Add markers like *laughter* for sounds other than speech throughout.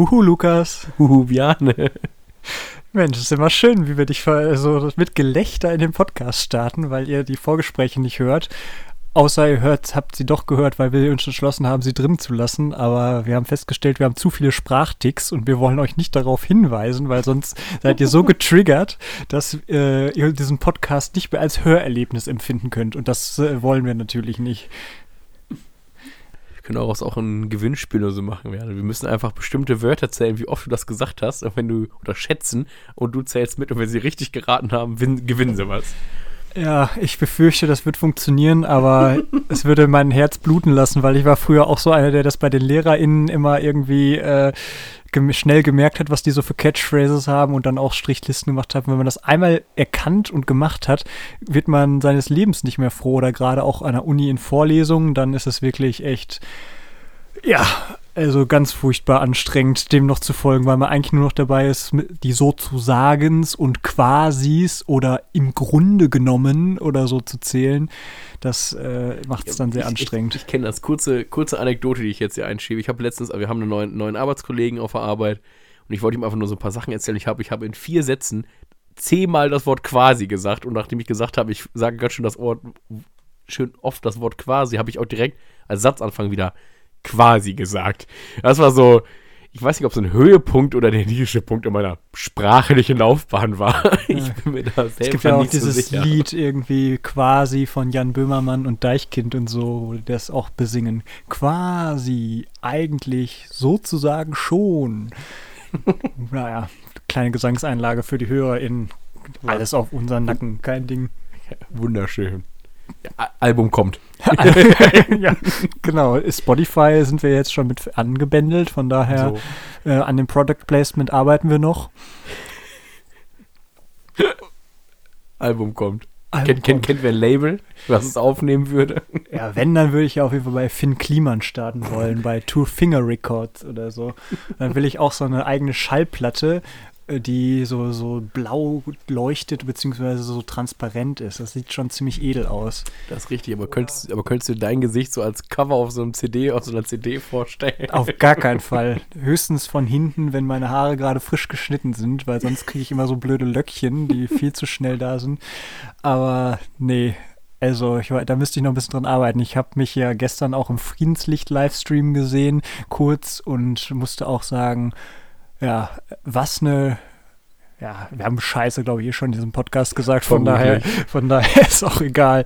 Huhu, Lukas. Huhu, Bjane. Mensch, es ist immer schön, wie wir dich so mit Gelächter in den Podcast starten, weil ihr die Vorgespräche nicht hört. Außer ihr hört, habt sie doch gehört, weil wir uns entschlossen haben, sie drin zu lassen. Aber wir haben festgestellt, wir haben zu viele Sprachticks und wir wollen euch nicht darauf hinweisen, weil sonst seid ihr so *laughs* getriggert, dass äh, ihr diesen Podcast nicht mehr als Hörerlebnis empfinden könnt. Und das äh, wollen wir natürlich nicht. Wir können daraus auch ein Gewinnspiel oder so machen werden. Wir müssen einfach bestimmte Wörter zählen, wie oft du das gesagt hast, und wenn du, oder schätzen, und du zählst mit, und wenn sie richtig geraten haben, win, gewinnen sie was. Ja, ich befürchte, das wird funktionieren, aber *laughs* es würde mein Herz bluten lassen, weil ich war früher auch so einer, der das bei den LehrerInnen immer irgendwie äh, gem schnell gemerkt hat, was die so für Catchphrases haben und dann auch Strichlisten gemacht hat. wenn man das einmal erkannt und gemacht hat, wird man seines Lebens nicht mehr froh oder gerade auch an der Uni in Vorlesungen, dann ist es wirklich echt, ja, also ganz furchtbar anstrengend, dem noch zu folgen, weil man eigentlich nur noch dabei ist, die sozusagens und quasis oder im Grunde genommen oder so zu zählen. Das äh, macht es dann sehr ich, anstrengend. Ich, ich kenne das. Kurze, kurze Anekdote, die ich jetzt hier einschiebe. Ich habe letztens, wir haben einen neuen, neuen Arbeitskollegen auf der Arbeit und ich wollte ihm einfach nur so ein paar Sachen erzählen. Ich habe ich hab in vier Sätzen zehnmal das Wort quasi gesagt und nachdem ich gesagt habe, ich sage ganz schön das Wort, schön oft das Wort quasi, habe ich auch direkt als Satzanfang wieder quasi gesagt. Das war so, ich weiß nicht, ob es ein Höhepunkt oder der niedrigste Punkt in meiner sprachlichen Laufbahn war. *laughs* Ich bin mir da selbst Es gibt ja auch dieses so Lied irgendwie quasi von Jan Böhmermann und Deichkind und so, wo die das auch besingen. Quasi, eigentlich, sozusagen schon. *laughs* naja, kleine Gesangseinlage für die HörerInnen. Alles auf unseren Nacken, kein Ding. Wunderschön. Album kommt. *laughs* ja, genau. Spotify sind wir jetzt schon mit angebändelt, von daher so. äh, an dem Product Placement arbeiten wir noch. Album kommt. Album kennt, kennt, kennt wer ein Label, was es aufnehmen würde? Ja, wenn, dann würde ich ja auf jeden Fall bei Finn Kliman starten wollen, bei Two Finger Records oder so. Dann will ich auch so eine eigene Schallplatte, die so, so blau leuchtet, beziehungsweise so transparent ist. Das sieht schon ziemlich edel aus. Das ist richtig, aber könntest, aber könntest du dein Gesicht so als Cover auf so einem CD, auf so einer CD vorstellen? Auf gar keinen Fall. Höchstens von hinten, wenn meine Haare gerade frisch geschnitten sind, weil sonst kriege ich immer so blöde Löckchen, die viel zu schnell da sind. Aber nee, also, ich, da müsste ich noch ein bisschen dran arbeiten. Ich habe mich ja gestern auch im Friedenslicht-Livestream gesehen, kurz, und musste auch sagen, ja, was eine ja, wir haben Scheiße, glaube ich, hier schon in diesem Podcast gesagt, von daher, von daher *laughs* ist auch egal.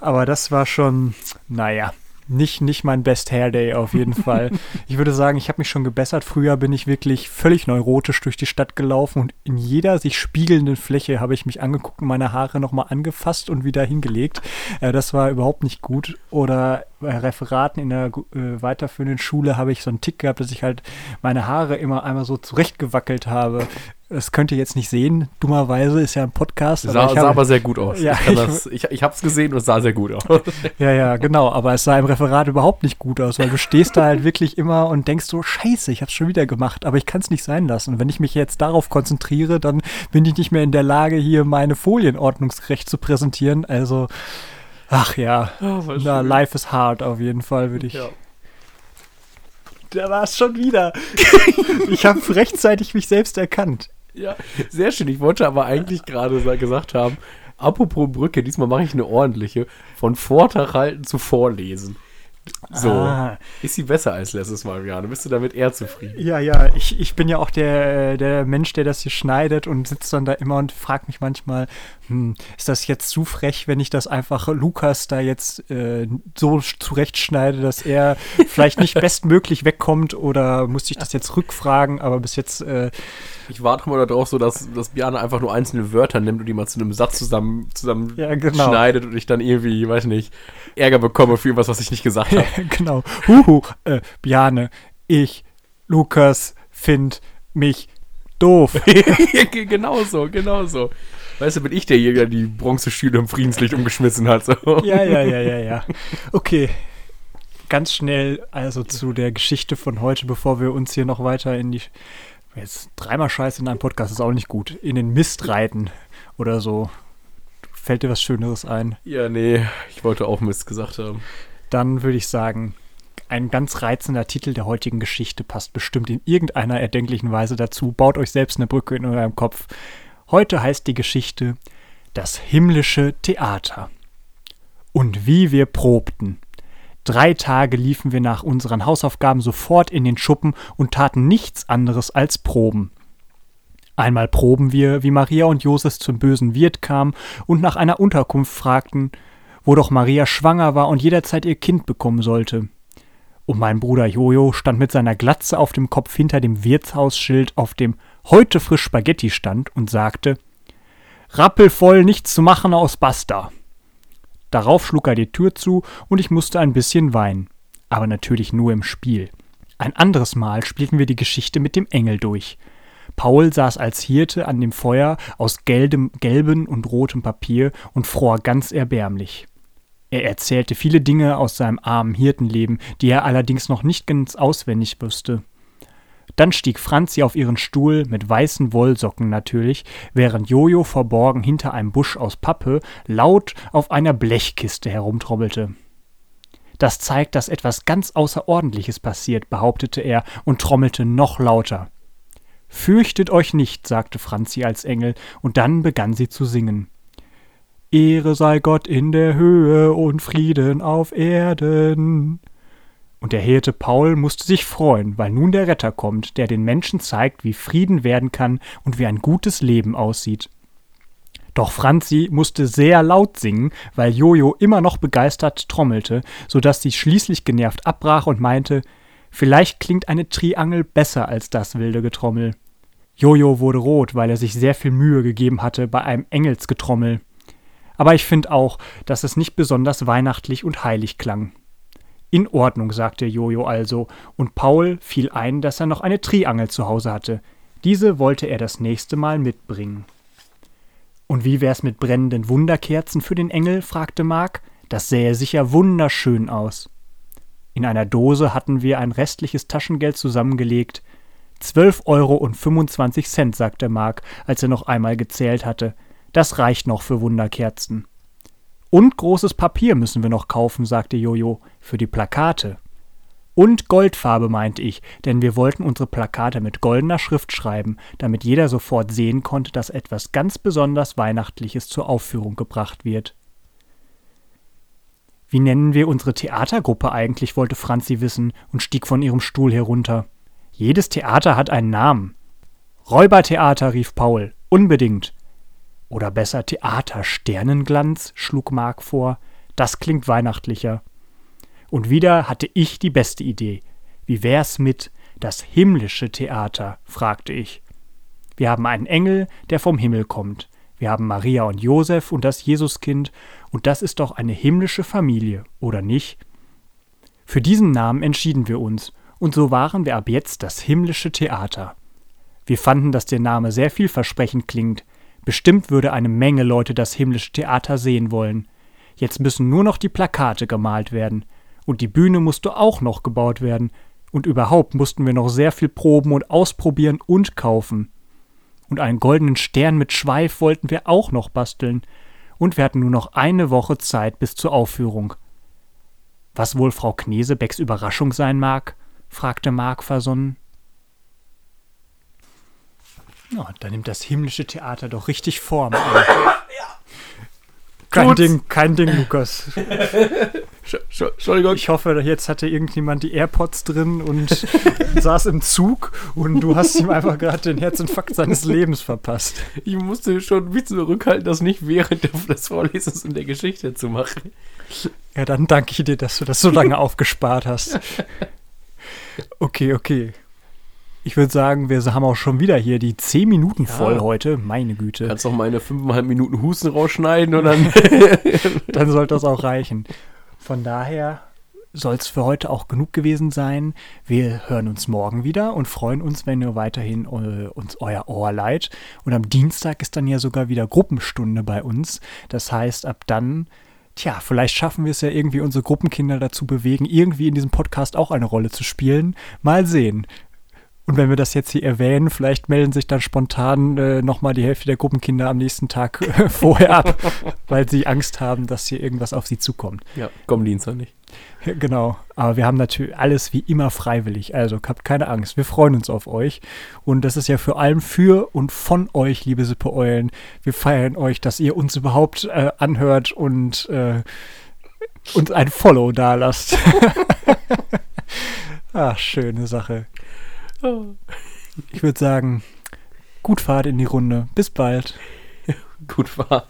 Aber das war schon, naja, nicht, nicht mein Best Hair Day auf jeden *laughs* Fall. Ich würde sagen, ich habe mich schon gebessert. Früher bin ich wirklich völlig neurotisch durch die Stadt gelaufen und in jeder sich spiegelnden Fläche habe ich mich angeguckt und meine Haare nochmal angefasst und wieder hingelegt. Äh, das war überhaupt nicht gut. Oder Referaten in der äh, weiterführenden Schule habe ich so einen Tick gehabt, dass ich halt meine Haare immer einmal so zurechtgewackelt habe das könnt ihr jetzt nicht sehen. Dummerweise ist ja ein Podcast. Sah aber, sah aber sehr gut aus. Ja, ich, *laughs* das, ich, ich habe es gesehen und es sah sehr gut aus. *laughs* ja, ja, genau. Aber es sah im Referat überhaupt nicht gut aus, weil du stehst da halt wirklich immer und denkst so, scheiße, ich habe es schon wieder gemacht, aber ich kann es nicht sein lassen. Und wenn ich mich jetzt darauf konzentriere, dann bin ich nicht mehr in der Lage, hier meine Folien ordnungsgerecht zu präsentieren. Also, ach ja, oh, na, life is hard auf jeden Fall, würde ich. Ja da war es schon wieder. *laughs* ich habe rechtzeitig mich selbst erkannt. Ja, sehr schön. Ich wollte aber eigentlich gerade gesagt haben, apropos Brücke, diesmal mache ich eine ordentliche. Von Vortrag halten zu Vorlesen. So. Ah. Ist sie besser als letztes Mal, Jana? Bist du damit eher zufrieden? Ja, ja. Ich, ich bin ja auch der, der Mensch, der das hier schneidet und sitzt dann da immer und fragt mich manchmal, hm, ist das jetzt zu frech, wenn ich das einfach Lukas da jetzt äh, so zurechtschneide, dass er *laughs* vielleicht nicht bestmöglich wegkommt oder muss ich das jetzt rückfragen? Aber bis jetzt äh, ich warte mal darauf, so dass, dass Biane einfach nur einzelne Wörter nimmt und die mal zu einem Satz zusammen, zusammen ja, genau. schneidet und ich dann irgendwie, weiß nicht, Ärger bekomme für irgendwas, was ich nicht gesagt habe. *laughs* genau. Huhu, äh, Biane, ich, Lukas, find mich doof. *laughs* genau so, genau so. Weißt du, bin ich derjenige, der die Bronzestühle im Friedenslicht umgeschmissen hat. So. Ja, ja, ja, ja, ja. *laughs* Okay. Ganz schnell also zu der Geschichte von heute, bevor wir uns hier noch weiter in die Jetzt dreimal Scheiße in einem Podcast ist auch nicht gut. In den Mist reiten oder so. Fällt dir was Schöneres ein? Ja, nee, ich wollte auch Mist gesagt haben. Dann würde ich sagen, Ein ganz reizender Titel der heutigen Geschichte passt bestimmt in irgendeiner erdenklichen Weise dazu. Baut euch selbst eine Brücke in eurem Kopf. Heute heißt die Geschichte Das himmlische Theater. Und wie wir probten. Drei Tage liefen wir nach unseren Hausaufgaben sofort in den Schuppen und taten nichts anderes als proben. Einmal proben wir, wie Maria und Josef zum bösen Wirt kamen und nach einer Unterkunft fragten, wo doch Maria schwanger war und jederzeit ihr Kind bekommen sollte. Und mein Bruder Jojo stand mit seiner Glatze auf dem Kopf hinter dem Wirtshausschild, auf dem heute frisch Spaghetti stand, und sagte: Rappelvoll nichts zu machen aus Basta. Darauf schlug er die Tür zu und ich musste ein bisschen weinen. Aber natürlich nur im Spiel. Ein anderes Mal spielten wir die Geschichte mit dem Engel durch. Paul saß als Hirte an dem Feuer aus gelbem, gelbem und rotem Papier und fror ganz erbärmlich. Er erzählte viele Dinge aus seinem armen Hirtenleben, die er allerdings noch nicht ganz auswendig wusste. Dann stieg Franzi auf ihren Stuhl, mit weißen Wollsocken natürlich, während Jojo verborgen hinter einem Busch aus Pappe laut auf einer Blechkiste herumtrommelte. Das zeigt, dass etwas ganz Außerordentliches passiert, behauptete er und trommelte noch lauter. Fürchtet euch nicht, sagte Franzi als Engel, und dann begann sie zu singen. Ehre sei Gott in der Höhe und Frieden auf Erden. Und der Hirte Paul musste sich freuen, weil nun der Retter kommt, der den Menschen zeigt, wie Frieden werden kann und wie ein gutes Leben aussieht. Doch Franzi musste sehr laut singen, weil Jojo immer noch begeistert trommelte, so dass sie schließlich genervt abbrach und meinte, vielleicht klingt eine Triangel besser als das wilde Getrommel. Jojo wurde rot, weil er sich sehr viel Mühe gegeben hatte bei einem Engelsgetrommel. Aber ich finde auch, dass es nicht besonders weihnachtlich und heilig klang. In Ordnung, sagte Jojo also, und Paul fiel ein, dass er noch eine Triangel zu Hause hatte. Diese wollte er das nächste Mal mitbringen. Und wie wär's mit brennenden Wunderkerzen für den Engel? fragte Mark. Das sähe sicher wunderschön aus. In einer Dose hatten wir ein restliches Taschengeld zusammengelegt. Zwölf Euro und 25 Cent, sagte Mark, als er noch einmal gezählt hatte. Das reicht noch für Wunderkerzen. Und großes Papier müssen wir noch kaufen, sagte Jojo, für die Plakate. Und Goldfarbe, meinte ich, denn wir wollten unsere Plakate mit goldener Schrift schreiben, damit jeder sofort sehen konnte, dass etwas ganz besonders Weihnachtliches zur Aufführung gebracht wird. Wie nennen wir unsere Theatergruppe eigentlich, wollte Franzi wissen und stieg von ihrem Stuhl herunter. Jedes Theater hat einen Namen. Räubertheater, rief Paul. Unbedingt. Oder besser Theater Sternenglanz, schlug Mark vor. Das klingt weihnachtlicher. Und wieder hatte ich die beste Idee. Wie wär's mit das himmlische Theater? fragte ich. Wir haben einen Engel, der vom Himmel kommt. Wir haben Maria und Josef und das Jesuskind, und das ist doch eine himmlische Familie, oder nicht? Für diesen Namen entschieden wir uns, und so waren wir ab jetzt das himmlische Theater. Wir fanden, dass der Name sehr vielversprechend klingt, Bestimmt würde eine Menge Leute das himmlische Theater sehen wollen. Jetzt müssen nur noch die Plakate gemalt werden. Und die Bühne musste auch noch gebaut werden. Und überhaupt mussten wir noch sehr viel proben und ausprobieren und kaufen. Und einen goldenen Stern mit Schweif wollten wir auch noch basteln. Und wir hatten nur noch eine Woche Zeit bis zur Aufführung. Was wohl Frau Knesebecks Überraschung sein mag? fragte Mark versonnen. Oh, da nimmt das himmlische Theater doch richtig Form. ja. Kein Tut's. Ding, kein Ding, *laughs* Lukas. Entschuldigung. Ich hoffe, jetzt hatte irgendjemand die AirPods drin und *laughs* saß im Zug und du hast ihm einfach gerade den Herzinfarkt seines Lebens verpasst. Ich musste schon ein bisschen zurückhalten, das nicht während des Vorlesens in der Geschichte zu machen. Ja, dann danke ich dir, dass du das so lange aufgespart hast. *laughs* Okay, okay. Ich würde sagen, wir haben auch schon wieder hier die 10 Minuten voll ja. heute. Meine Güte. Kannst doch meine 5,5 Minuten Husten rausschneiden und dann. *laughs* *laughs* dann sollte das auch reichen. Von daher soll es für heute auch genug gewesen sein. Wir hören uns morgen wieder und freuen uns, wenn ihr weiterhin äh, uns euer Ohr leiht. Und am Dienstag ist dann ja sogar wieder Gruppenstunde bei uns. Das heißt, ab dann Tja, vielleicht schaffen wir es ja irgendwie, unsere Gruppenkinder dazu bewegen, irgendwie in diesem Podcast auch eine Rolle zu spielen. Mal sehen. Und wenn wir das jetzt hier erwähnen, vielleicht melden sich dann spontan äh, nochmal die Hälfte der Gruppenkinder am nächsten Tag *laughs* äh, vorher ab, *laughs* weil sie Angst haben, dass hier irgendwas auf sie zukommt. Ja, kommen Dienstag nicht. *laughs* Genau, aber wir haben natürlich alles wie immer freiwillig, also habt keine Angst, wir freuen uns auf euch und das ist ja vor allem für und von euch, liebe Sippe-Eulen. Wir feiern euch, dass ihr uns überhaupt äh, anhört und äh, uns ein Follow da lasst. Ach, schöne Sache. Ich würde sagen, gut Fahrt in die Runde. Bis bald. Gut Fahrt.